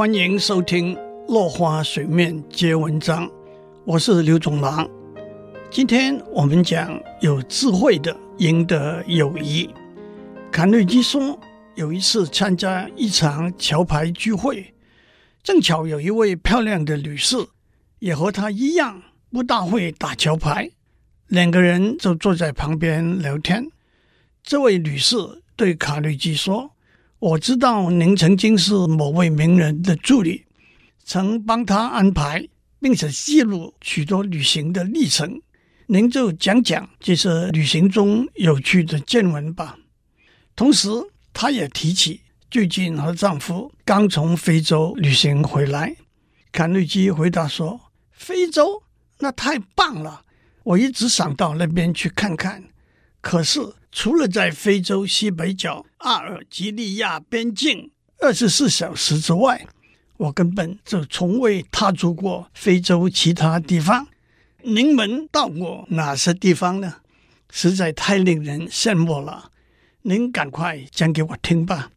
欢迎收听《落花水面皆文章》，我是刘总郎。今天我们讲有智慧的赢得友谊。卡内基说，有一次参加一场桥牌聚会，正巧有一位漂亮的女士，也和他一样不大会打桥牌，两个人就坐在旁边聊天。这位女士对卡内基说。我知道您曾经是某位名人的助理，曾帮他安排并且记录许多旅行的历程。您就讲讲这些旅行中有趣的见闻吧。同时，她也提起最近和丈夫刚从非洲旅行回来。卡内基回答说：“非洲那太棒了，我一直想到那边去看看。可是……”除了在非洲西北角阿尔及利亚边境二十四小时之外，我根本就从未踏足过非洲其他地方。您们到过哪些地方呢？实在太令人羡慕了。您赶快讲给我听吧。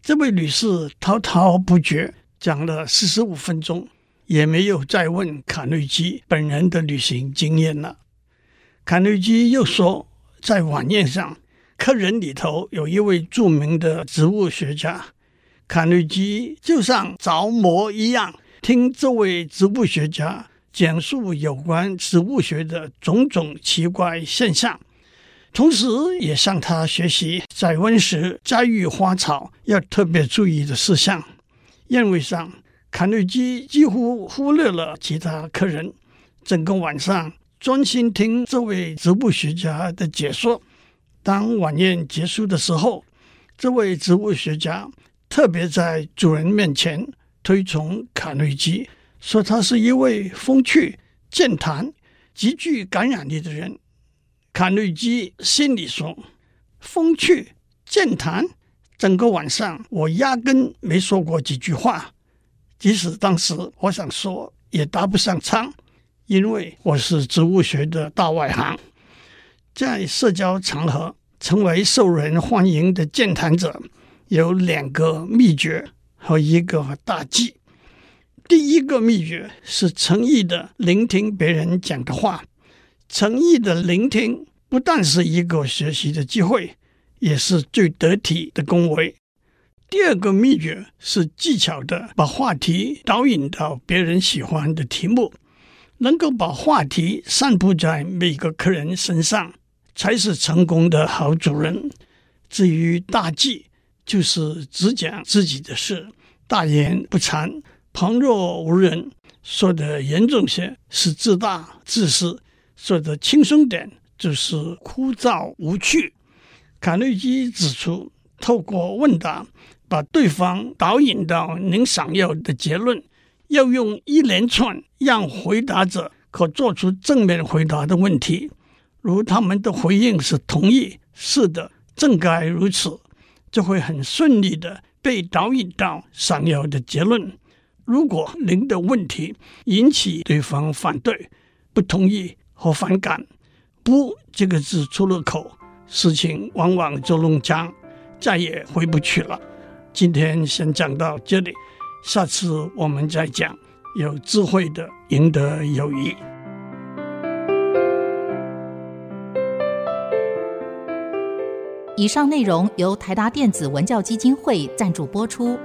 这位女士滔滔不绝讲了四十五分钟，也没有再问卡内基本人的旅行经验了。卡内基又说。在晚宴上，客人里头有一位著名的植物学家，卡内基就像着魔一样，听这位植物学家讲述有关植物学的种种奇怪现象，同时也向他学习在温室栽育花草要特别注意的事项。宴会上，卡内基几乎忽略了其他客人，整个晚上。专心听这位植物学家的解说。当晚宴结束的时候，这位植物学家特别在主人面前推崇卡内基，说他是一位风趣、健谈、极具感染力的人。卡内基心里说：“风趣、健谈，整个晚上我压根没说过几句话，即使当时我想说，也搭不上腔。”因为我是植物学的大外行，在社交场合成为受人欢迎的健谈者，有两个秘诀和一个大忌。第一个秘诀是诚意的聆听别人讲的话，诚意的聆听不但是一个学习的机会，也是最得体的恭维。第二个秘诀是技巧的把话题导引到别人喜欢的题目。能够把话题散布在每个客人身上，才是成功的好主人。至于大忌，就是只讲自己的事，大言不惭，旁若无人。说的严重些是自大自私，说的轻松点就是枯燥无趣。卡内基指出，透过问答把对方导引到您想要的结论。要用一连串让回答者可做出正面回答的问题，如他们的回应是同意、是的、正该如此，就会很顺利的被导引到想要的结论。如果您的问题引起对方反对、不同意和反感，“不”这个字出了口，事情往往就弄僵，再也回不去了。今天先讲到这里。下次我们再讲有智慧的赢得友谊。以上内容由台达电子文教基金会赞助播出。